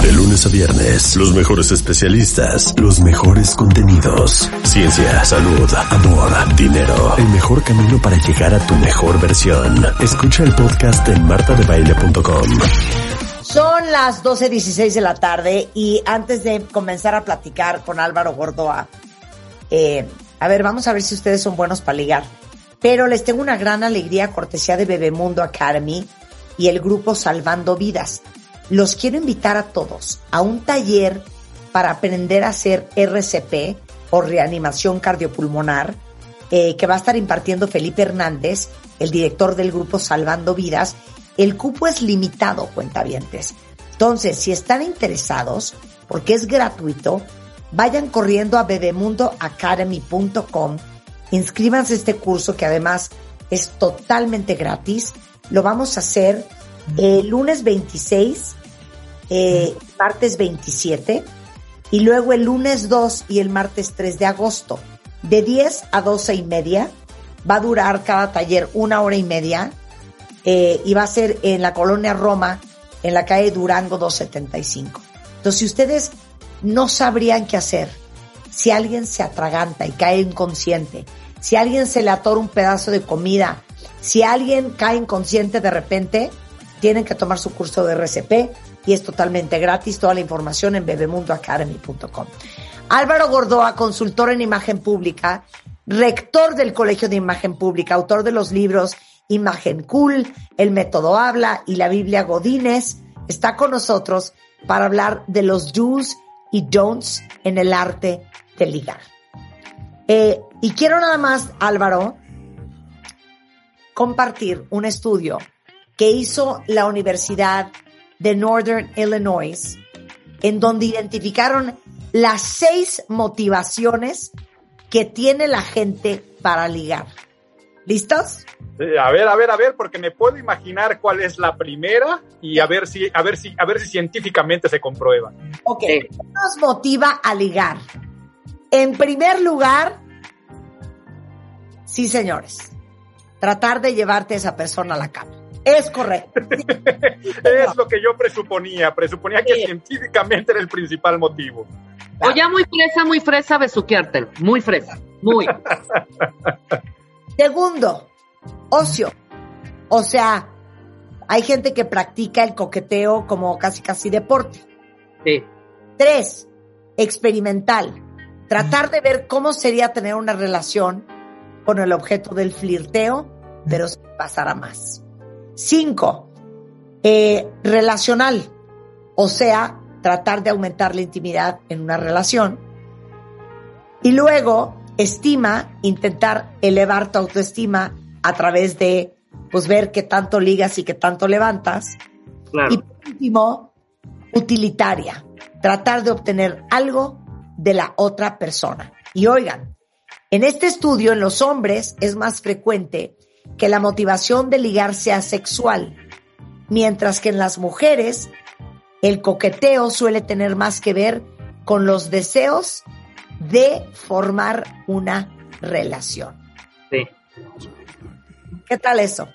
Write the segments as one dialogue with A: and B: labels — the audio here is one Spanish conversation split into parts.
A: De lunes a viernes, los mejores especialistas, los mejores contenidos. Ciencia, salud, amor, dinero. El mejor camino para llegar a tu mejor versión. Escucha el podcast en martadebaile.com.
B: Son las 12.16 de la tarde y antes de comenzar a platicar con Álvaro Gordoa, eh, a ver, vamos a ver si ustedes son buenos para ligar. Pero les tengo una gran alegría cortesía de Bebemundo Academy y el grupo Salvando Vidas los quiero invitar a todos a un taller para aprender a hacer RCP o reanimación cardiopulmonar eh, que va a estar impartiendo Felipe Hernández, el director del grupo Salvando Vidas. El cupo es limitado, cuentavientes. Entonces, si están interesados, porque es gratuito, vayan corriendo a bebemundoacademy.com, inscríbanse a este curso que además es totalmente gratis. Lo vamos a hacer el lunes 26 eh, martes 27 y luego el lunes 2 y el martes 3 de agosto. De 10 a 12 y media va a durar cada taller una hora y media eh, y va a ser en la colonia Roma, en la calle Durango 275. Entonces, si ustedes no sabrían qué hacer, si alguien se atraganta y cae inconsciente, si alguien se le atora un pedazo de comida, si alguien cae inconsciente de repente, tienen que tomar su curso de RCP y es totalmente gratis. Toda la información en bebemundoacademy.com. Álvaro Gordoa, consultor en imagen pública, rector del Colegio de Imagen Pública, autor de los libros Imagen Cool, El Método Habla y la Biblia Godínez, está con nosotros para hablar de los do's y don'ts en el arte de ligar. Eh, y quiero nada más, Álvaro, compartir un estudio que hizo la Universidad de Northern Illinois, en donde identificaron las seis motivaciones que tiene la gente para ligar. ¿Listos?
C: A ver, a ver, a ver, porque me puedo imaginar cuál es la primera y a ver si, a ver si, a ver si científicamente se comprueba.
B: Ok, ¿qué nos motiva a ligar? En primer lugar, sí, señores, tratar de llevarte a esa persona a la cama. Es correcto.
C: es lo que yo presuponía. Presuponía que científicamente era el principal motivo.
D: O ya muy fresa, muy fresa, besuqueártelo. Muy fresa. Muy.
B: Segundo, ocio. O sea, hay gente que practica el coqueteo como casi casi deporte.
D: Sí.
B: Tres, experimental. Tratar de ver cómo sería tener una relación con el objeto del flirteo, pero sin pasar a más. Cinco, eh, relacional, o sea, tratar de aumentar la intimidad en una relación. Y luego, estima, intentar elevar tu autoestima a través de, pues, ver qué tanto ligas y qué tanto levantas. Y por último, utilitaria, tratar de obtener algo de la otra persona. Y oigan, en este estudio, en los hombres es más frecuente que la motivación de ligar sea sexual, mientras que en las mujeres el coqueteo suele tener más que ver con los deseos de formar una relación.
D: Sí.
B: ¿Qué tal eso?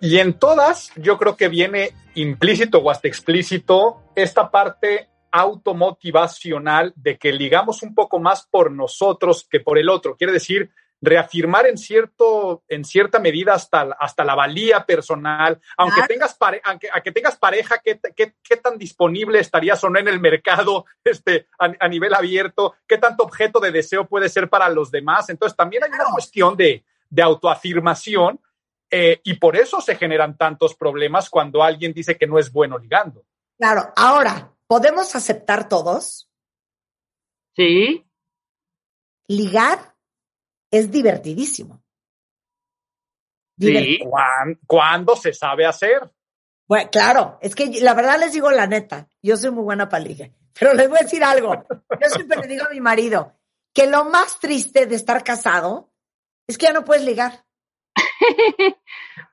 C: Y en todas, yo creo que viene implícito o hasta explícito esta parte automotivacional de que ligamos un poco más por nosotros que por el otro. Quiere decir, reafirmar en cierto, en cierta medida hasta, hasta la valía personal, aunque tengas pare, aunque, a que tengas pareja, ¿qué, qué, qué tan disponible estarías o no en el mercado este, a, nivel abierto, qué tanto objeto de deseo puede ser para los demás. Entonces también hay una cuestión de, de autoafirmación eh, y por eso se generan tantos problemas cuando alguien dice que no es bueno ligando.
B: Claro, ahora, ¿podemos aceptar todos?
D: Sí.
B: Ligar es divertidísimo.
C: Sí, ¿cuándo se sabe hacer?
B: Bueno, claro, es que la verdad les digo la neta, yo soy muy buena para ligar, pero les voy a decir algo. Yo siempre le digo a mi marido que lo más triste de estar casado es que ya no puedes ligar.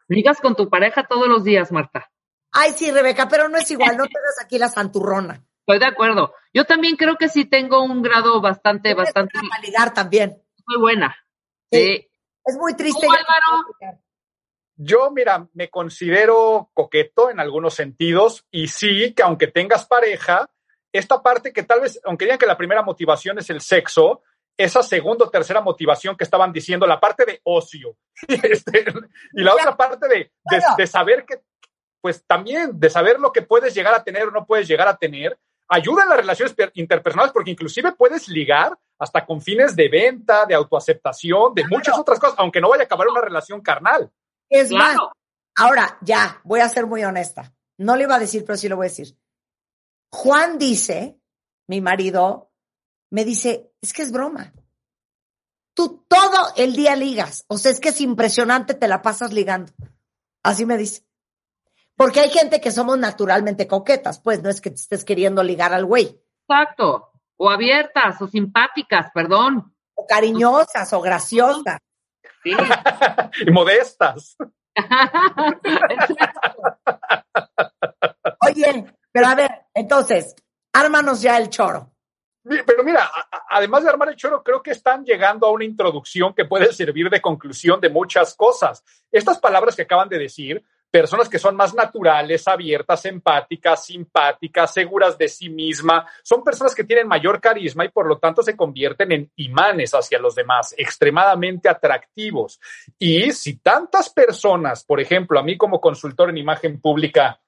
D: Ligas con tu pareja todos los días, Marta.
B: Ay, sí, Rebeca, pero no es igual, no tengas aquí la santurrona.
D: Estoy de acuerdo. Yo también creo que sí tengo un grado bastante, bastante
B: Para ligar también.
D: muy buena.
B: Sí.
D: Sí.
B: Es muy triste.
D: ¿Tú, Álvaro?
C: Yo, mira, me considero coqueto en algunos sentidos y sí que aunque tengas pareja, esta parte que tal vez, aunque digan que la primera motivación es el sexo, esa segunda o tercera motivación que estaban diciendo, la parte de ocio este, y la otra parte de, de,
B: Bueno.
C: de saber que, pues también, de saber lo que puedes llegar a tener o no puedes llegar a tener, ayuda en las relaciones per- interpersonales porque inclusive puedes ligar hasta con fines de venta, de autoaceptación, de muchas otras cosas, aunque no vaya a acabar una relación carnal.
B: Es más, ahora ya, voy a ser muy honesta. No le iba a decir, pero sí lo voy a decir. Juan dice, mi marido, me dice, es que es broma. Tú todo el día ligas. O sea, es que es impresionante, te la pasas ligando. Así me dice. Porque hay gente que somos naturalmente coquetas, pues no es que te estés queriendo ligar al güey.
D: Exacto. O abiertas, o simpáticas, perdón.
B: O cariñosas o graciosas.
D: Sí.
C: y modestas.
B: Oye, pero a ver, entonces, ármanos ya el choro.
C: Pero mira, además de armar el choro, creo que están llegando a una introducción que puede servir de conclusión de muchas cosas. Estas palabras que acaban de decir, personas que son más naturales, abiertas, empáticas, simpáticas, seguras de sí misma, son personas que tienen mayor carisma y por lo tanto se convierten en imanes hacia los demás, extremadamente atractivos. Y si tantas personas, por ejemplo, a mí como consultor en imagen pública,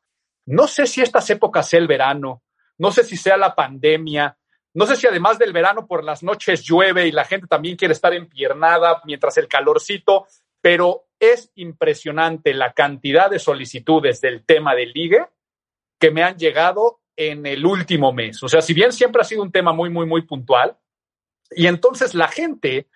C: no sé si estas épocas sea el verano, no sé si sea la pandemia, no sé si además del verano por las noches llueve y la gente también quiere estar empiernada mientras el calorcito, pero es impresionante la cantidad de solicitudes del tema del ligue que me han llegado en el último mes. O sea, si bien siempre ha sido un tema muy, muy, muy puntual, y entonces la gente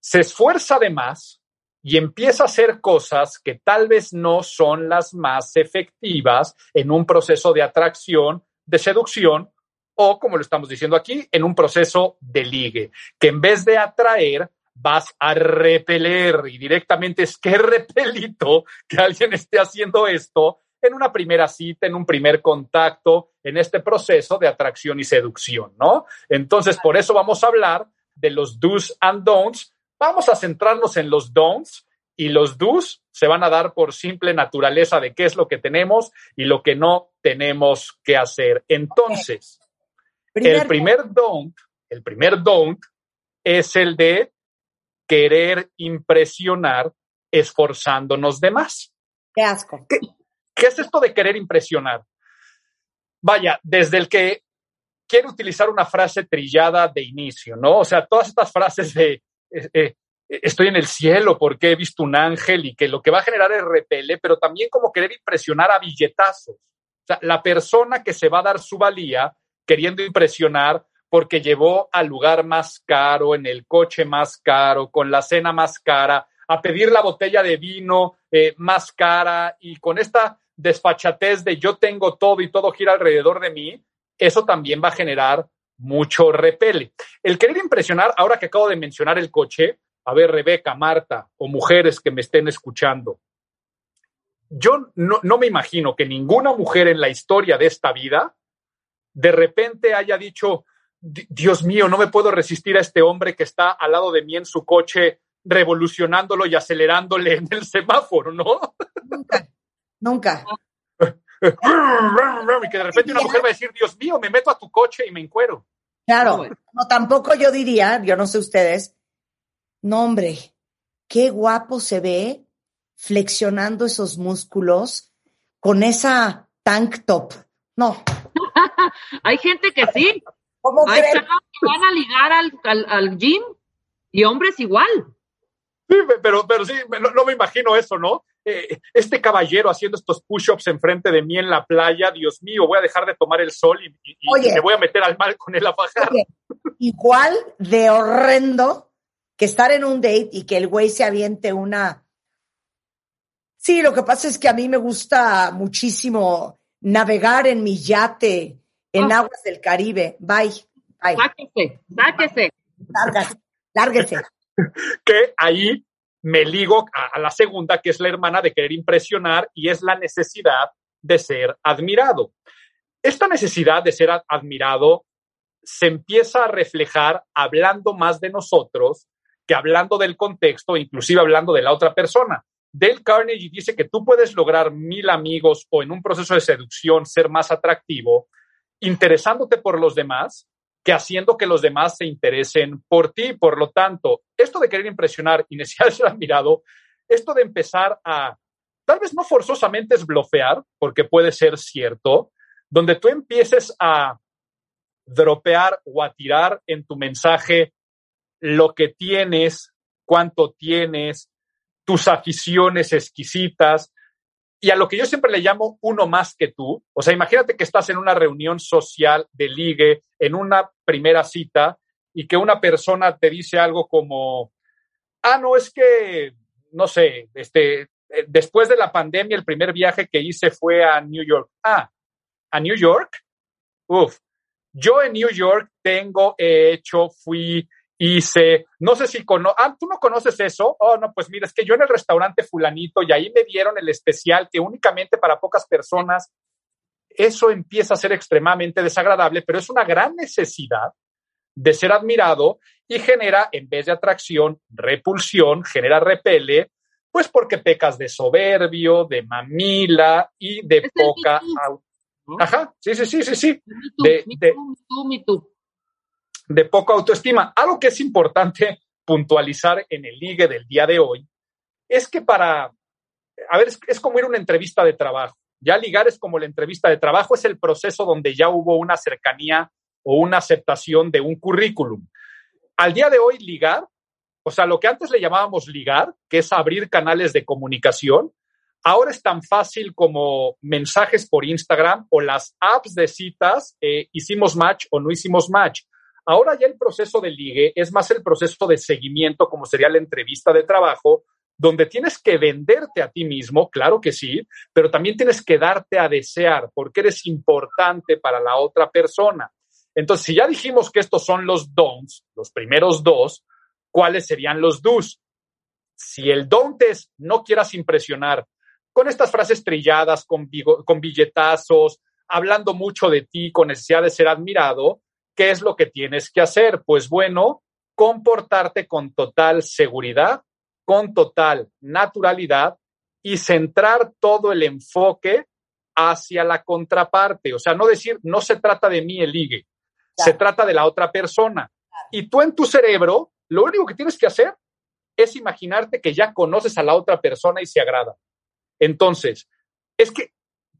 C: se esfuerza de más y empieza a hacer cosas que tal vez no son las más efectivas en un proceso de atracción, de seducción o, como lo estamos diciendo aquí, en un proceso de ligue, que en vez de atraer, vas a repeler y directamente es que repelito que alguien esté haciendo esto en una primera cita, en un primer contacto, en este proceso de atracción y seducción, ¿no? Entonces, por eso vamos a hablar de los do's and don'ts. Vamos a centrarnos en los don'ts y los do's se van a dar por simple naturaleza de qué es lo que tenemos y lo que no tenemos que hacer. Entonces, el primer don't, el primer don't es el de querer impresionar esforzándonos de más.
B: Qué asco.
C: ¿Qué es esto de querer impresionar? Vaya, desde el que quiere utilizar una frase trillada de inicio, ¿no? O sea, todas estas frases de eh, eh, estoy en el cielo porque he visto un ángel y que lo que va a generar es repele, pero también como querer impresionar a billetazos. O sea, la persona que se va a dar su valía queriendo impresionar porque llevó al lugar más caro, en el coche más caro, con la cena más cara, a pedir la botella de vino eh, más cara y con esta desfachatez de yo tengo todo y todo gira alrededor de mí, eso también va a generar mucho repele. El querer impresionar, ahora que acabo de mencionar el coche, a ver, Rebeca, Marta o mujeres que me estén escuchando, yo no, no me imagino que ninguna mujer en la historia de esta vida de repente haya dicho, Dios mío, no me puedo resistir a este hombre que está al lado de mí en su coche revolucionándolo y acelerándole en el semáforo, ¿no?
B: Nunca, nunca.
C: y que de repente una mujer va a decir, Dios mío, me meto a tu coche y me encuero.
B: Claro, no, tampoco yo diría, yo no sé ustedes, no hombre, qué guapo se ve flexionando esos músculos con esa tank top. No.
D: Hay gente que sí.
B: ¿Cómo
D: Hay
B: creen?
D: chavas que van a ligar al, al, al gym y hombres igual.
C: Sí, pero, pero sí, no, no me imagino eso, ¿no? Eh, este caballero haciendo estos push-ups enfrente de mí en la playa, Dios mío, voy a dejar de tomar el sol y, y- y
B: Oye.
C: me voy a meter al mar con él a bajar.
B: Oye, igual de horrendo que estar en un date y que el güey se aviente una Sí, lo que pasa es que a mí me gusta muchísimo navegar en mi yate en aguas del Caribe. Bye, bye.
D: Sáquese, sáquese.
B: Lárgase, lárguese.
C: que ahí me ligo a, a la segunda, que es la hermana de querer impresionar y es la necesidad de ser admirado. Esta necesidad de ser admirado se empieza a reflejar hablando más de nosotros que hablando del contexto, inclusive hablando de la otra persona. Dale Carnegie dice que tú puedes lograr mil amigos o en un proceso de seducción ser más atractivo interesándote por los demás que haciendo que los demás se interesen por ti. Por lo tanto, esto de querer impresionar y necesidad de ser admirado, esto de empezar a, tal vez no forzosamente es blofear, porque puede ser cierto, donde tú empieces a dropear o a tirar en tu mensaje lo que tienes, cuánto tienes, tus aficiones exquisitas, y a lo que yo siempre le llamo uno más que tú. O sea, imagínate que estás en una reunión social de ligue, en una primera cita, y que una persona te dice algo como, ah, no, es que, no sé, este, eh, después de la pandemia, el primer viaje que hice fue a New York. Ah, ¿a New York? Uf, yo en New York tengo, he hecho, fui, hice, no sé si cono ah, ¿tú no conoces eso? Oh, no, pues mira, es que yo en el restaurante fulanito y ahí me dieron el especial que únicamente para pocas personas, eso empieza a ser extremadamente desagradable, pero es una gran necesidad de ser admirado y genera, en vez de atracción, repulsión, genera repele, pues porque pecas de soberbio, de mamila y de
D: Es
C: poca... Ajá, sí, sí, sí, sí, sí de- de-. De poca autoestima. Algo que es importante puntualizar en el ligue del día de hoy es que para, a ver, es, como ir a una entrevista de trabajo. Ya ligar es como la entrevista de trabajo, es el proceso donde ya hubo una cercanía o una aceptación de un currículum. Al día de hoy, ligar, o sea, lo que antes le llamábamos ligar, que es abrir canales de comunicación, ahora es tan fácil como mensajes por Instagram o las apps de citas, eh, hicimos match o no hicimos match. Ahora ya el proceso de ligue es más el proceso de seguimiento, como sería la entrevista de trabajo, donde tienes que venderte a ti mismo, claro que sí, pero también tienes que darte a desear porque eres importante para la otra persona. Entonces, si ya dijimos que estos son los don'ts, los primeros dos, ¿cuáles serían los do's? Si el don't es no quieras impresionar con estas frases trilladas, con, con billetazos, hablando mucho de ti, con necesidad de ser admirado, ¿qué es lo que tienes que hacer? Pues bueno, comportarte con total seguridad, con total naturalidad y centrar todo el enfoque hacia la contraparte. O sea, no decir, no se trata de mí el ligue, se trata de la otra persona. Y tú en tu cerebro, lo único que tienes que hacer es imaginarte que ya conoces a la otra persona y se agrada. Entonces, es que,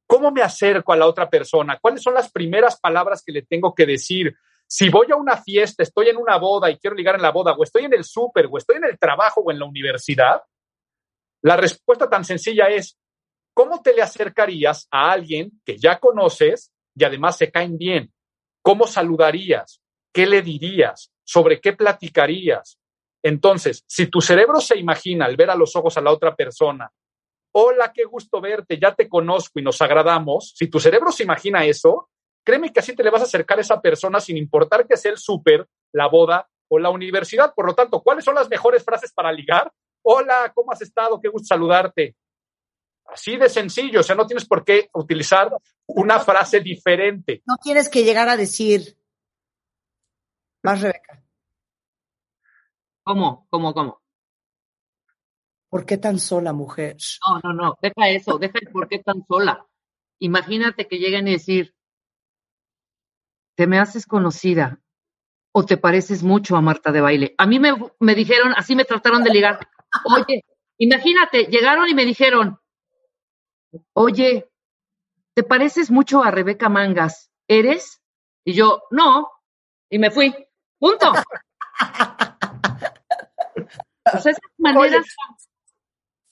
C: ¿cómo me acerco a la otra persona? ¿Cuáles son las primeras palabras que le tengo que decir? Si voy a una fiesta, estoy en una boda y quiero ligar en la boda, o estoy en el súper, o estoy en el trabajo o en la universidad, la respuesta tan sencilla es, ¿cómo te le acercarías a alguien que ya conoces y además se caen bien? ¿Cómo saludarías? ¿Qué le dirías? ¿Sobre qué platicarías? Entonces, si tu cerebro se imagina al ver a los ojos a la otra persona, hola, qué gusto verte, ya te conozco y nos agradamos, si tu cerebro se imagina eso, créeme que así te le vas a acercar a esa persona sin importar que sea el súper, la boda o la universidad. Por lo tanto, ¿cuáles son las mejores frases para ligar? Hola, ¿cómo has estado? Qué gusto saludarte. Así de sencillo, o sea, no tienes por qué utilizar una frase diferente.
B: No tienes que llegar a decir. Más, Rebeca.
D: ¿Cómo? ¿Cómo? ¿Cómo?
B: ¿Por qué tan sola, mujer?
D: No, no, no. Deja eso. Deja el por qué tan sola. Imagínate que lleguen y decir, te me haces conocida o te pareces mucho a Marta de baile. A mí me, me dijeron, así me trataron de ligar. Oye, imagínate, llegaron y me dijeron, oye, te pareces mucho a Rebeca Mangas. ¿Eres? Y yo, no. Y me fui. Punto. O sea, esas maneras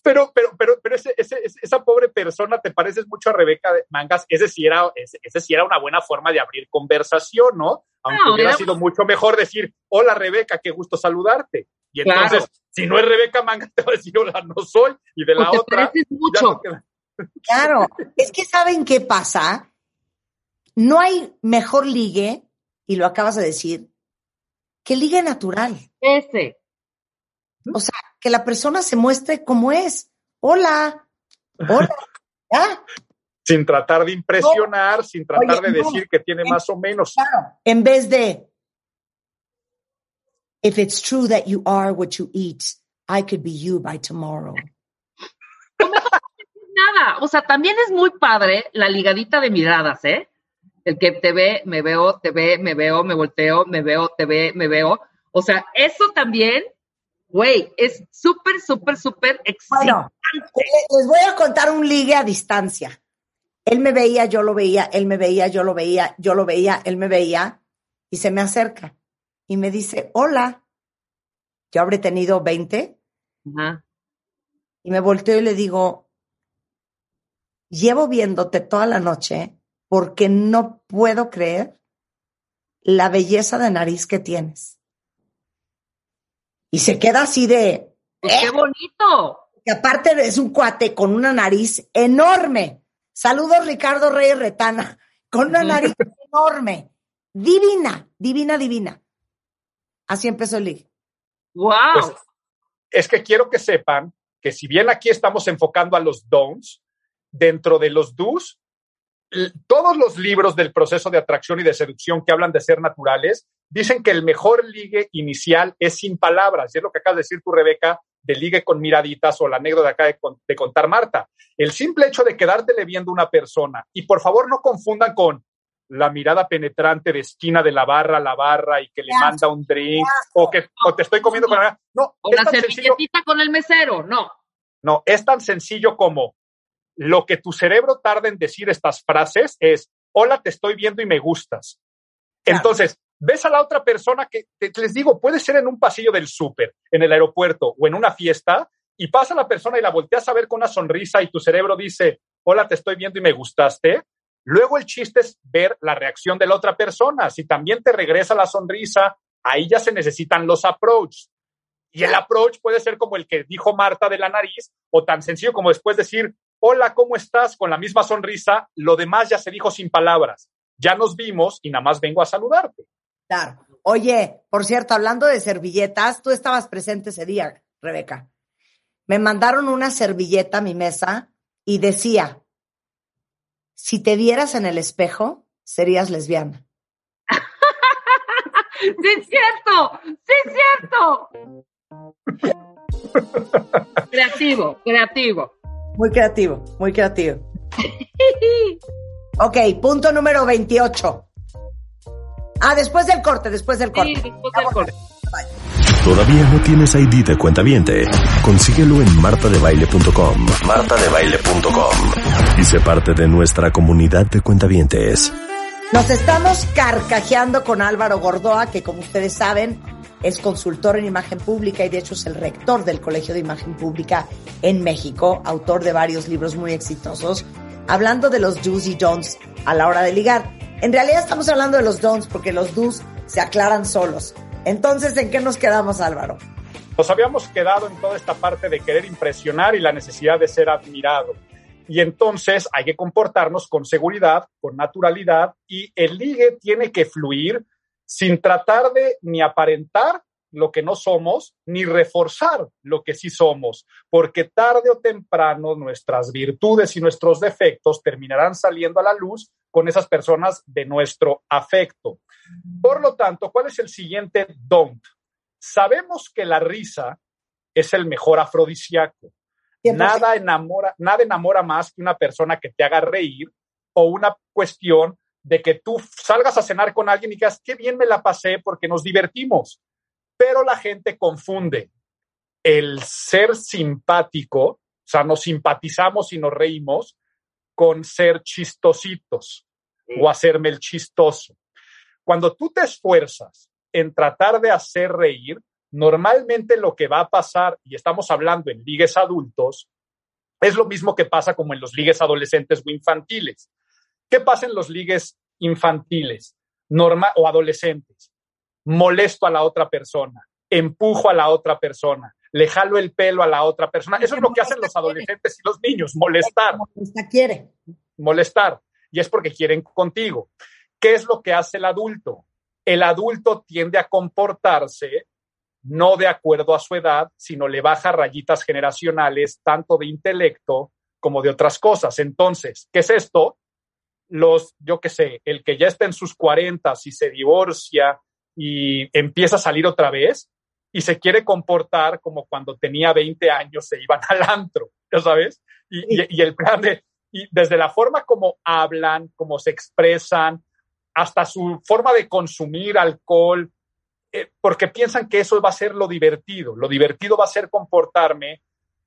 C: Pero, pero, pero, pero ese, ese, esa pobre persona te pareces mucho a Rebeca de Mangas. Ese sí, era, ese, ese sí era una buena forma de abrir conversación, ¿no? aunque hubiera sido mucho mejor decir, hola Rebeca, qué gusto saludarte. Y entonces, si no es Rebeca Manga, te va a decir, hola, no soy. Y de la otra.
D: Mucho.
B: Claro, es que ¿saben qué pasa? No hay mejor ligue, y lo acabas de decir, que ligue natural.
D: Ese.
B: O sea, que la persona se muestre como es. Hola, hola, ¿ya?
C: Sin tratar de impresionar, sin tratar de decir que tiene más o menos.
B: Claro, en vez de, if it's true that you are what you eat, I could be you by tomorrow.
D: Nada, o sea, también es muy padre la ligadita de miradas, ¿eh? El que te ve, me veo, te ve, me veo, me volteo, me veo, te ve, me veo. O sea, eso también Güey, es súper, súper, súper excitante. Bueno,
B: les voy a contar un ligue a distancia. Él me veía, yo lo veía, él me veía, yo lo veía, yo lo veía, él me veía y se me acerca y me dice, hola. Yo habré tenido 20. Y me volteo y le digo, llevo viéndote toda la noche porque no puedo creer la belleza de nariz que tienes. Y se queda así de...
D: Pues ¡Qué bonito!
B: Que aparte es un cuate con una nariz enorme. Saludos Ricardo Reyes Retana, con una nariz enorme. Divina, divina, divina. Así empezó el ligue.
D: ¡Wow! Pues,
C: es que quiero que sepan que si bien aquí estamos enfocando a los don'ts, dentro de los do's todos los libros del proceso de atracción y de seducción que hablan de ser naturales dicen que el mejor ligue inicial es sin palabras. Y es lo que acabas de decir tú, Rebeca, de ligue con miraditas o la anécdota acá de, de contar Marta. El simple hecho de quedártele viendo una persona, y por favor no confundan con la mirada penetrante de esquina de la barra a la barra y que le manda un drink o que o te estoy comiendo con la no
D: o la servilletita con el mesero no
C: no es tan sencillo como lo que tu cerebro tarda en decir estas frases es, hola, te estoy viendo y me gustas. Entonces, ves a la otra persona que, les digo, puede ser en un pasillo del súper, en el aeropuerto o en una fiesta, y pasa la persona y la volteas a ver con una sonrisa y tu cerebro dice, hola, te estoy viendo y me gustaste. Luego el chiste es ver la reacción de la otra persona. Si también te regresa la sonrisa, ahí ya se necesitan los approaches. Y el approach puede ser como el que dijo Marta de la nariz, o tan sencillo como después decir, hola, ¿cómo estás? Con la misma sonrisa, lo demás ya se dijo sin palabras. Ya nos vimos y nada más vengo a saludarte.
B: Claro. Oye, por cierto, hablando de servilletas, tú estabas presente ese día, Rebeca. Me mandaron una servilleta a mi mesa y decía, si te vieras en el espejo, serías lesbiana.
D: sí es cierto, sí es cierto. creativo, creativo.
B: Muy creativo, muy creativo. ok, punto número 28. Ah, después del corte, después del corte. Sí, después del corte.
A: ¿Todavía no tienes ID de cuenta viente? Consíguelo en martadebaile.com. martadebaile.com. Y sé parte de nuestra comunidad de cuentavientes.
B: Nos estamos carcajeando con Álvaro Gordoa, que como ustedes saben, es consultor en imagen pública y de hecho es el rector del Colegio de Imagen Pública en México, autor de varios libros muy exitosos, hablando de los do's y don'ts a la hora de ligar. En realidad estamos hablando de los don'ts porque los do's se aclaran solos. Entonces, ¿en qué nos quedamos, Álvaro?
C: Nos habíamos quedado en toda esta parte de querer impresionar y la necesidad de ser admirado. Y entonces hay que comportarnos con seguridad, con naturalidad y el ligue tiene que fluir sin tratar de ni aparentar lo que no somos, ni reforzar lo que sí somos, porque tarde o temprano nuestras virtudes y nuestros defectos terminarán saliendo a la luz con esas personas de nuestro afecto. Por lo tanto, ¿cuál es el siguiente don't? Sabemos que la risa es el mejor afrodisíaco. Nada enamora, nada enamora más que una persona que te haga reír o una cuestión de que tú salgas a cenar con alguien y digas, qué bien me la pasé porque nos divertimos. Pero la gente confunde el ser simpático, o sea, nos simpatizamos y nos reímos, con ser chistositos o hacerme el chistoso. Cuando tú te esfuerzas en tratar de hacer reír, normalmente lo que va a pasar, y estamos hablando en ligues adultos, es lo mismo que pasa como en los ligues adolescentes o infantiles. ¿Qué pasa en los ligues infantiles? normal o adolescentes, molesto a la otra persona, empujo a la otra persona, le jalo el pelo a la otra persona. Eso es lo que hacen los adolescentes y los niños, molestar.
B: Molesta quiere.
C: Molestar. Y es porque quieren contigo. ¿Qué es lo que hace el adulto? El adulto tiende a comportarse no de acuerdo a su edad, sino le baja rayitas generacionales, tanto de intelecto como de otras cosas. Entonces, ¿qué es esto? Los, yo qué sé, el que ya está en sus 40 y se divorcia y empieza a salir otra vez y se quiere comportar como cuando tenía 20 años se iban al antro, ¿ya sabes? Y, el plan de, y desde la forma como hablan, como se expresan, hasta su forma de consumir alcohol, eh, porque piensan que eso va a ser lo divertido. Lo divertido va a ser comportarme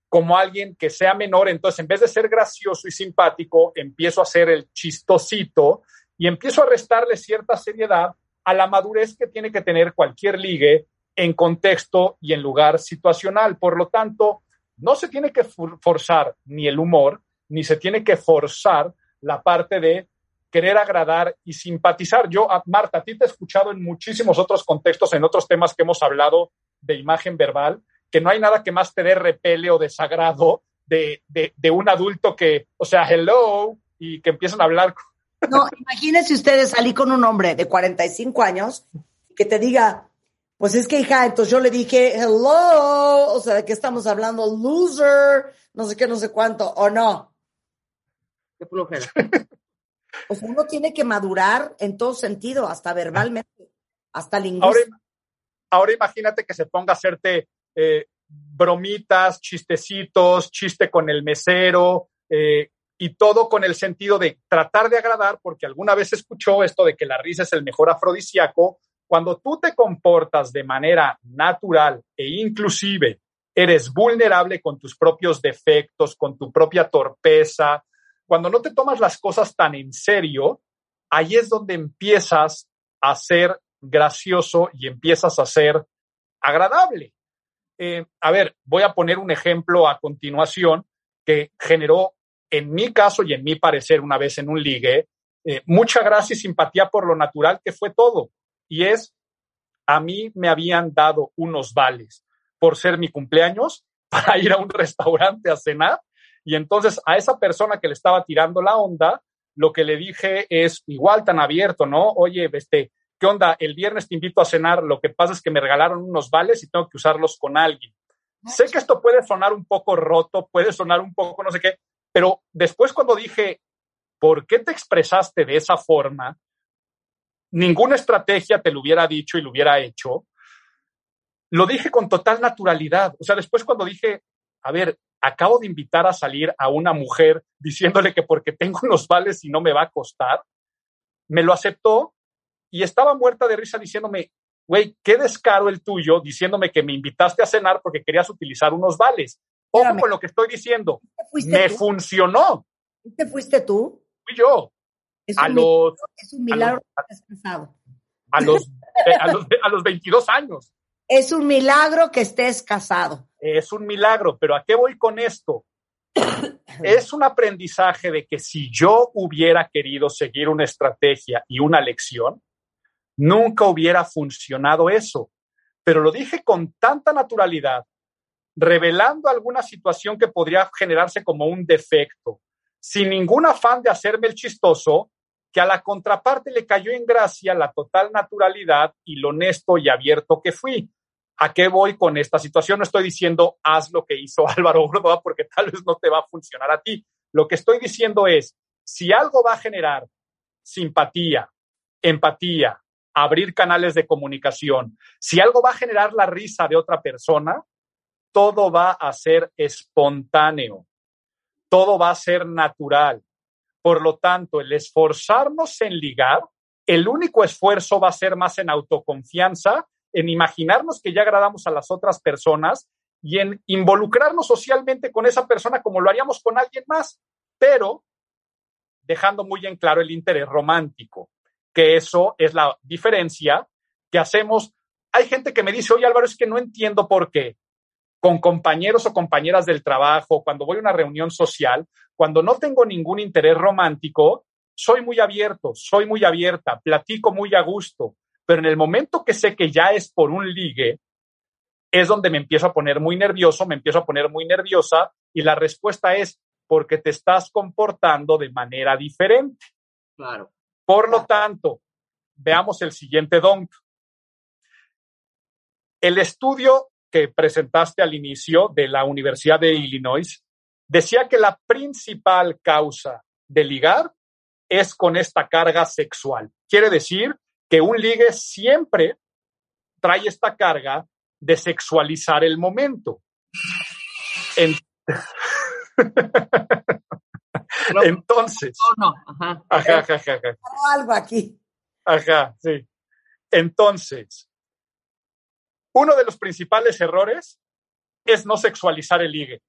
C: como alguien que sea menor. Entonces, en vez de ser gracioso y simpático, empiezo a ser el chistosito y empiezo a restarle cierta seriedad a la madurez que tiene que tener cualquier ligue en contexto y en lugar situacional. Por lo tanto, no se tiene que forzar ni el humor, ni se tiene que forzar la parte de querer agradar y simpatizar. Yo, Marta, a ti te he escuchado en muchísimos otros contextos, en otros temas que hemos hablado de imagen verbal, que no hay nada que más te dé repele o desagrado de, de, un adulto que, o sea, hello, y que empiezan a hablar.
B: No, imagínense ustedes salir con un hombre de 45 años que te diga, pues es que hija, entonces yo le dije, hello, o sea, ¿de qué estamos hablando? Loser, no sé qué, no sé cuánto, o no.
D: Qué flojera.
B: O sea, uno tiene que madurar en todo sentido, hasta verbalmente, hasta lingüísticamente.
C: Ahora, imagínate que se ponga a hacerte eh, bromitas, chistecitos, chiste con el mesero, eh, y todo con el sentido de tratar de agradar, porque alguna vez escuchó esto de que la risa es el mejor afrodisíaco. Cuando tú te comportas de manera natural e inclusive eres vulnerable con tus propios defectos, con tu propia torpeza, cuando no te tomas las cosas tan en serio, ahí es donde empiezas a ser gracioso y empiezas a ser agradable. Eh, a ver, voy a poner un ejemplo a continuación que generó, en mi caso y en mi parecer, una vez en un ligue, eh, mucha gracia y simpatía por lo natural que fue todo. Y es, a mí me habían dado unos vales por ser mi cumpleaños para ir a un restaurante a cenar y entonces a esa persona que le estaba tirando la onda, lo que le dije es igual tan abierto, ¿no? Oye, este, ¿qué onda? El viernes te invito a cenar, lo que pasa es que me regalaron unos vales y tengo que usarlos con alguien. Sé que esto puede sonar un poco roto, puede sonar un poco no sé qué, pero después cuando dije, ¿por qué te expresaste de esa forma? Ninguna estrategia te lo hubiera dicho y lo hubiera hecho. Lo dije con total naturalidad. O sea, después cuando dije, a ver, acabo de invitar a salir a una mujer diciéndole que porque tengo unos vales y no me va a costar, me lo aceptó y estaba muerta de risa diciéndome, güey, qué descaro el tuyo diciéndome que me invitaste a cenar porque querías utilizar unos vales. Ojo con lo que estoy diciendo. Me funcionó.
B: ¿Te fuiste tú?
C: Fui yo.
B: Es a los, es un milagro que estés casado.
C: A los, a, los, a los 22 años.
B: Es un milagro que estés casado
C: es un milagro, pero ¿a qué voy con esto? es un aprendizaje de que si yo hubiera querido seguir una estrategia y una lección, nunca hubiera funcionado eso. Pero lo dije con tanta naturalidad, revelando alguna situación que podría generarse como un defecto, sin ningún afán de hacerme el chistoso, que a la contraparte le cayó en gracia la total naturalidad y lo honesto y abierto que fui. ¿A qué voy con esta situación? No estoy diciendo haz lo que hizo Álvaro Gordoa porque tal vez no te va a funcionar a ti. Lo que estoy diciendo es, si algo va a generar simpatía, empatía, abrir canales de comunicación, si algo va a generar la risa de otra persona, todo va a ser espontáneo, todo va a ser natural. Por lo tanto, el esforzarnos en ligar, el único esfuerzo va a ser más en autoconfianza en imaginarnos que ya agradamos a las otras personas y en involucrarnos socialmente con esa persona como lo haríamos con alguien más, pero dejando muy en claro el interés romántico, que eso es la diferencia que hacemos. Hay gente que me dice, oye Álvaro, es que no entiendo por qué con compañeros o compañeras del trabajo, cuando voy a una reunión social, cuando no tengo ningún interés romántico, soy muy abierto, soy muy abierta, platico muy a gusto, pero en el momento que sé que ya es por un ligue, es donde me empiezo a poner muy nervioso, me empiezo a poner muy nerviosa y la respuesta es porque te estás comportando de manera diferente.
D: Claro.
C: Por lo tanto, veamos el siguiente don. El estudio que presentaste al inicio de la Universidad de Illinois decía que la principal causa de ligar es con esta carga sexual. Quiere decir que un ligue siempre trae esta carga de sexualizar el momento. Entonces,
D: ajá.
C: Ajá, ajá, ajá,
B: Algo aquí.
C: Ajá, sí. Entonces, uno de los principales errores es no sexualizar el ligue.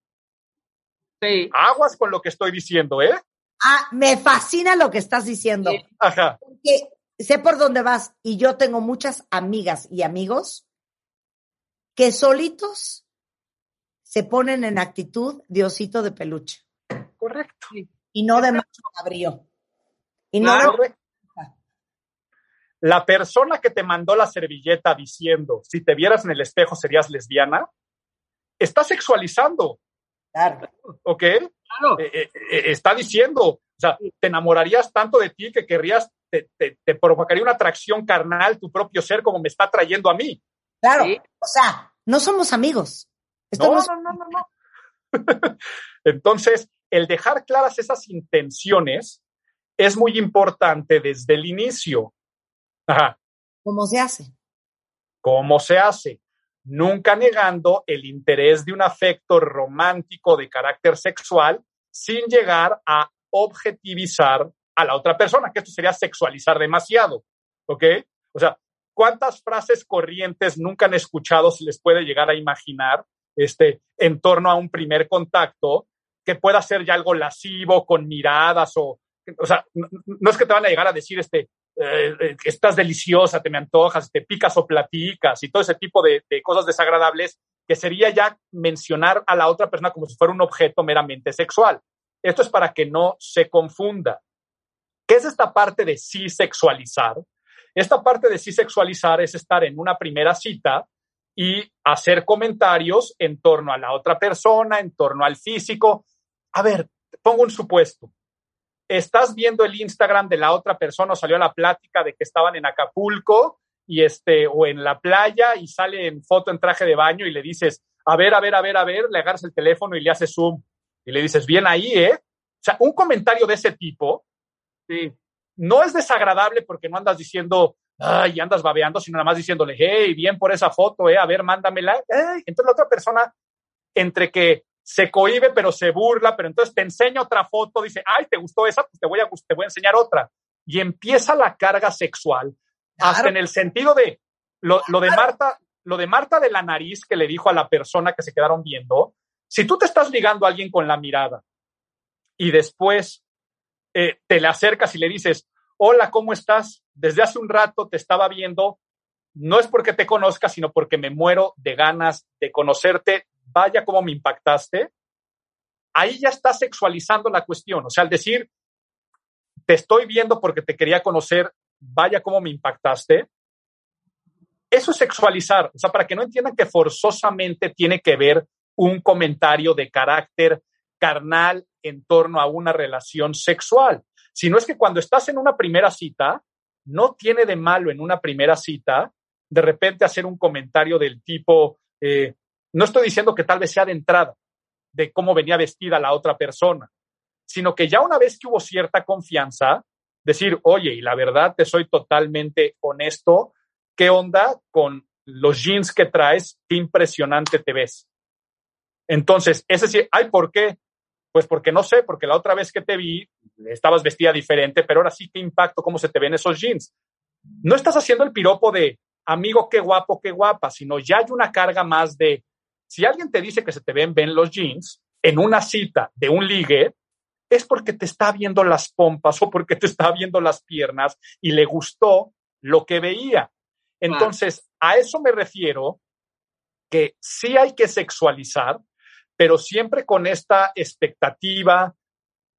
D: Sí.
C: Aguas con lo que estoy diciendo, ¿eh?
B: Ah, me fascina lo que estás diciendo.
D: Sí.
C: Ajá.
B: Porque sé por dónde vas y yo tengo muchas amigas y amigos que solitos se ponen en actitud de osito de peluche
C: Correcto.
B: y no de macho cabrío. Y no
D: Claro.
B: de-.
C: La persona que te mandó la servilleta diciendo, si te vieras en el espejo serías lesbiana, está sexualizando,
B: Claro.
C: ¿ok?
D: Claro.
C: Eh, eh, eh, está diciendo, o sea, te enamorarías tanto de ti que querrías, te, te- te provocaría una atracción carnal tu propio ser como me está trayendo a mí.
B: Claro.
D: Sí.
B: O sea, no somos amigos.
C: No,
B: no,
C: no, no, no. Entonces, el dejar claras esas intenciones es muy importante desde el inicio. Ajá.
B: ¿Cómo se hace?
C: ¿Cómo se hace? Nunca negando el interés de un afecto romántico de carácter sexual sin llegar a objetivizar a la otra persona, que esto sería sexualizar demasiado. ¿Ok? O sea, ¿cuántas frases corrientes nunca han escuchado se les puede llegar a imaginar este, en torno a un primer contacto que pueda ser ya algo lascivo, con miradas o, o sea, no, es que te van a llegar a decir, este, eh, eh, estás deliciosa, te me antojas, te picas o platicas y todo ese tipo de, de cosas desagradables que sería ya mencionar a la otra persona como si fuera un objeto meramente sexual. Esto es para que no se confunda. ¿Qué es esta parte de sí sexualizar? Esta parte de sí sexualizar es estar en una primera cita y hacer comentarios en torno a la otra persona, en torno al físico. A ver, pongo un supuesto. Estás viendo el Instagram de la otra persona o salió la plática de que estaban en Acapulco y este o en la playa y sale en foto en traje de baño y le dices, a ver, a ver, a ver, a ver, le agarras el teléfono y le haces zoom y le dices, bien ahí, ¿eh? O sea, un comentario de ese tipo
D: Sí.
C: no es desagradable porque no andas diciendo, ay, andas babeando, sino nada más diciéndole, hey, bien por esa foto, eh, a ver, mándamela. Entonces la otra persona, entre que se cohibe, pero se burla, pero entonces te enseña otra foto, dice, ay, ¿te gustó esa? Pues te voy a, te voy a enseñar otra. Y empieza la carga sexual, hasta en el sentido de lo, lo de Marta, lo de Marta de la nariz que le dijo a la persona que se quedaron viendo, si tú te estás ligando a alguien con la mirada y después eh, te le acercas y le dices, hola, ¿cómo estás? Desde hace un rato te estaba viendo, no es porque te conozca, sino porque me muero de ganas de conocerte, vaya cómo me impactaste. Ahí ya está sexualizando la cuestión, o sea, al decir, te estoy viendo porque te quería conocer, vaya cómo me impactaste. Eso es sexualizar, o sea, para que no entiendan que forzosamente tiene que ver un comentario de carácter carnal en torno a una relación sexual, sino es que cuando estás en una primera cita, no tiene de malo en una primera cita de repente hacer un comentario del tipo, eh, no estoy diciendo que tal vez sea de entrada, de cómo venía vestida la otra persona, sino que ya una vez que hubo cierta confianza, decir, oye, y la verdad te soy totalmente honesto, ¿qué onda con los jeans que traes? Qué impresionante te ves. Entonces, es decir, ay, ¿por qué? Pues porque no sé, porque la otra vez que te vi estabas vestida diferente, pero ahora sí, qué impacto, cómo se te ven esos jeans. No estás haciendo el piropo de amigo, qué guapo, qué guapa, sino ya hay una carga más de, si alguien te dice que se te ven bien los jeans en una cita de un ligue, es porque te está viendo las pompas o porque te está viendo las piernas y le gustó lo que veía. Entonces, a eso me refiero que sí hay que sexualizar, pero siempre con esta expectativa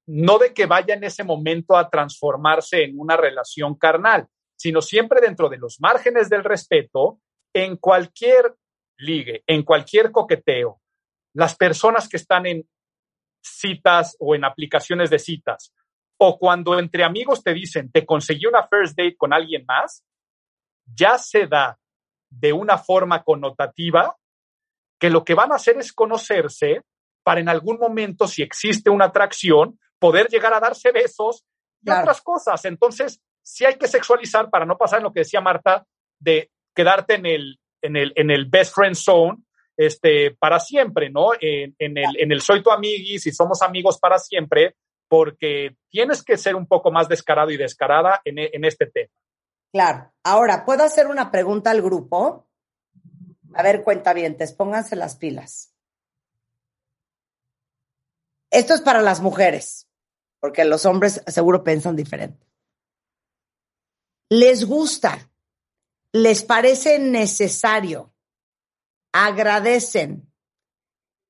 C: no de que vaya en ese momento a transformarse en una relación carnal, sino siempre dentro de los márgenes del respeto, en cualquier ligue, en cualquier coqueteo, las personas que están en citas o en aplicaciones de citas, o cuando entre amigos te dicen, te conseguí una first date con alguien más, ya se da de una forma connotativa que lo que van a hacer es conocerse para en algún momento, si existe una atracción, poder llegar a darse besos y otras cosas. Entonces, sí hay que sexualizar para no pasar en lo que decía Marta, de quedarte en el, en el, en el best friend zone este, para siempre, ¿no? En, en, el, en el soy tu amiguis y somos amigos para siempre, porque tienes que ser un poco más descarado y descarada en, en este tema.
B: Claro. Ahora, ¿puedo hacer una pregunta al grupo? A ver, cuenta bien, pónganse las pilas. Esto es para las mujeres, porque los hombres seguro piensan diferente. ¿Les gusta? ¿Les parece necesario? ¿Agradecen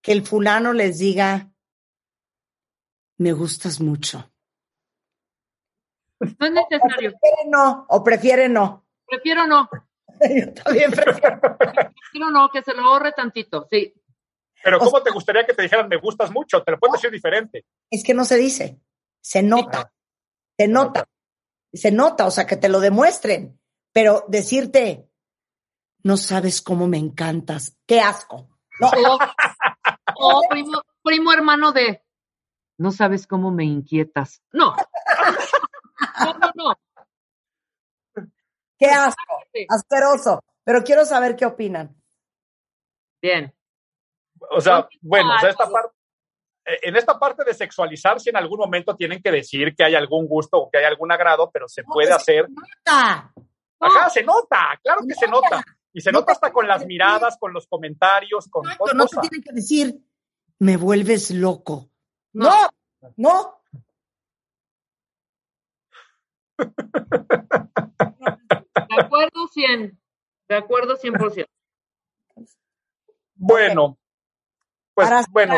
B: que el fulano les diga, me gustas mucho?
D: No es necesario.
B: O prefiere no, o prefiere no.
D: Prefiero no.
B: Yo también prefiero.
D: prefiero no, que se lo ahorre tantito, sí.
C: Pero ¿cómo te gustaría que te dijeran me gustas mucho? Te lo puedes decir diferente.
B: Es que no se dice, se nota, se nota, se nota, o sea, que te lo demuestren. Pero decirte, no sabes cómo me encantas, qué asco. No.
D: O, primo, primo hermano de, no sabes cómo me inquietas. No. No, no, no.
B: Qué asco, asqueroso. Pero quiero saber qué opinan.
D: Bien.
C: O sea, bueno, esta parte, eh, en esta parte de sexualizar, si en algún momento tienen que decir que hay algún gusto o que hay algún agrado, pero se puede hacer.
B: Se nota.
C: Ajá, se nota, claro que se nota. Y se nota hasta con las miradas, con los comentarios, con
B: Exacto, No te tienen que decir, me vuelves loco. No, no.
D: De acuerdo 100. De acuerdo 100%.
C: Bueno, pues bueno,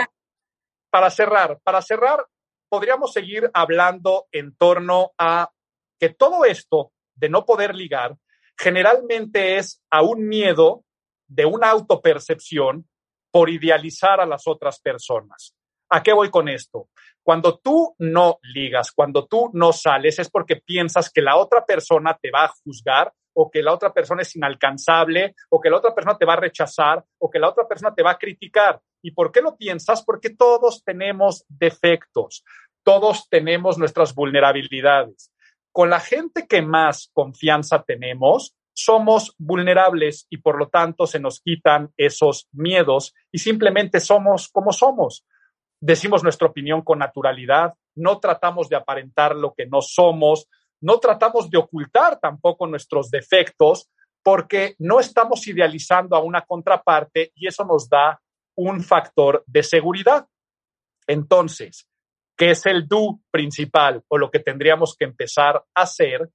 C: para cerrar, para cerrar, podríamos seguir hablando en torno a que todo esto de no poder ligar generalmente es a un miedo de una autopercepción por idealizar a las otras personas. ¿A qué voy con esto? Cuando tú no ligas, cuando tú no sales, es porque piensas que la otra persona te va a juzgar o que la otra persona es inalcanzable o que la otra persona te va a rechazar o que la otra persona te va a criticar. ¿Y por qué lo piensas? Porque todos tenemos defectos, todos tenemos nuestras vulnerabilidades. Con la gente que más confianza tenemos, somos vulnerables y por lo tanto se nos quitan esos miedos y simplemente somos como somos. Decimos nuestra opinión con naturalidad, no tratamos de aparentar lo que no somos, no tratamos de ocultar tampoco nuestros defectos porque no estamos idealizando a una contraparte y eso nos da un factor de seguridad. Entonces, ¿qué es el do principal o lo que tendríamos que empezar a hacer?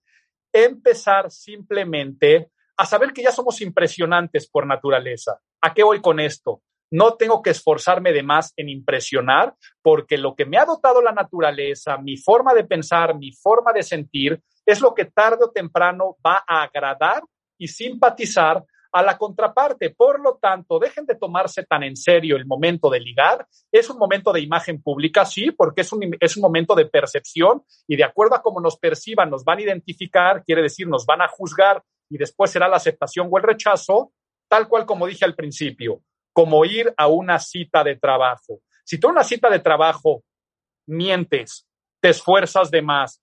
C: Empezar simplemente a saber que ya somos impresionantes por naturaleza. ¿A qué voy con esto? No tengo que esforzarme de más en impresionar, porque lo que me ha dotado la naturaleza, mi forma de pensar, mi forma de sentir, es lo que tarde o temprano va a agradar y simpatizar a la contraparte. Por lo tanto, dejen de tomarse tan en serio el momento de ligar. Es un momento de imagen pública, sí, porque es un, es un momento de percepción y de acuerdo a cómo nos perciban, nos van a identificar, quiere decir, nos van a juzgar y después será la aceptación o el rechazo, tal cual como dije al principio como ir a una cita de trabajo. Si tú en una cita de trabajo mientes, te esfuerzas de más,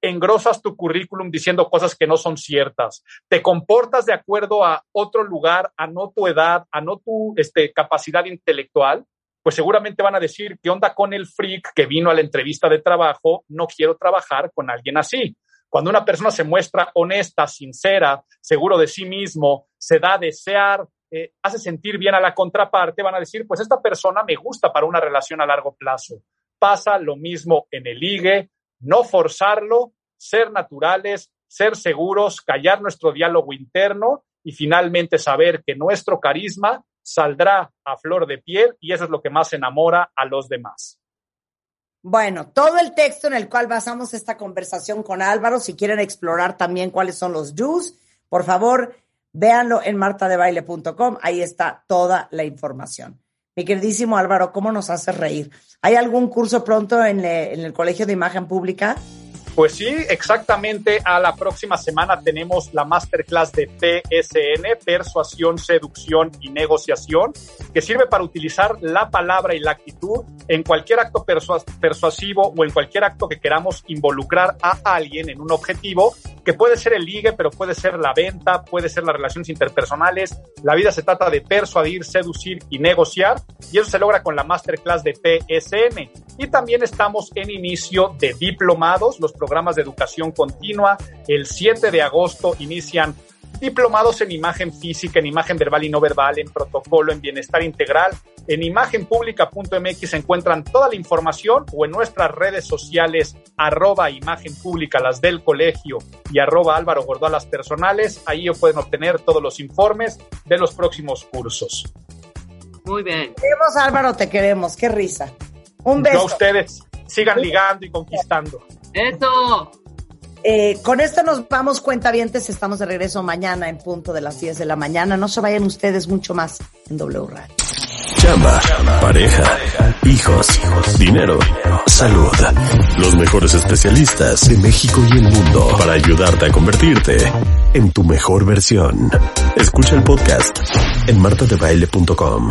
C: engrosas tu currículum diciendo cosas que no son ciertas, te comportas de acuerdo a otro lugar, a no tu edad, a no tu este, capacidad intelectual, pues seguramente van a decir, ¿qué onda con el freak que vino a la entrevista de trabajo? No quiero trabajar con alguien así. Cuando una persona se muestra honesta, sincera, seguro de sí mismo, se da a desear, eh, hace sentir bien a la contraparte, van a decir, pues esta persona me gusta para una relación a largo plazo. Pasa lo mismo en el ligue, no forzarlo, ser naturales, ser seguros, callar nuestro diálogo interno y finalmente saber que nuestro carisma saldrá a flor de piel y eso es lo que más enamora a los demás.
B: Bueno, todo el texto en el cual basamos esta conversación con Álvaro, si quieren explorar también cuáles son los do's, por favor, véanlo en martadebaile.com, ahí está toda la información. Mi queridísimo Álvaro, ¿cómo nos hace reír? ¿Hay algún curso pronto en, el Colegio de Imagen Pública?
C: Pues sí, exactamente. A la próxima semana tenemos la masterclass de PSN, persuasión, seducción y negociación, que sirve para utilizar la palabra y la actitud en cualquier acto persuasivo o en cualquier acto que queramos involucrar a alguien en un objetivo, que puede ser el ligue, pero puede ser la venta, puede ser las relaciones interpersonales. La vida se trata de persuadir, seducir y negociar, y eso se logra con la masterclass de PSN. Y también estamos en inicio de diplomados, los programas de educación continua. El 7 de agosto inician diplomados en imagen física, en imagen verbal y no verbal, en protocolo, en bienestar integral. En imagenpublica.mx se encuentran toda la información o en nuestras redes sociales arroba imagen pública, las del colegio y arroba Álvaro Gordó las personales. Ahí pueden obtener todos los informes de los próximos cursos.
D: Muy bien.
B: Queremos Álvaro, te queremos. Qué risa. Un beso.
C: a ustedes. Sigan ligando y conquistando.
D: ¡Eso!
B: Eh, con esto nos vamos, cuentavientes. Estamos de regreso mañana en punto de las 10 de la mañana. No se vayan ustedes mucho más en W Radio.
A: Chamba, pareja, hijos, dinero, salud. Los mejores especialistas de México y el mundo para ayudarte a convertirte en tu mejor versión. Escucha el podcast en martadebaile.com.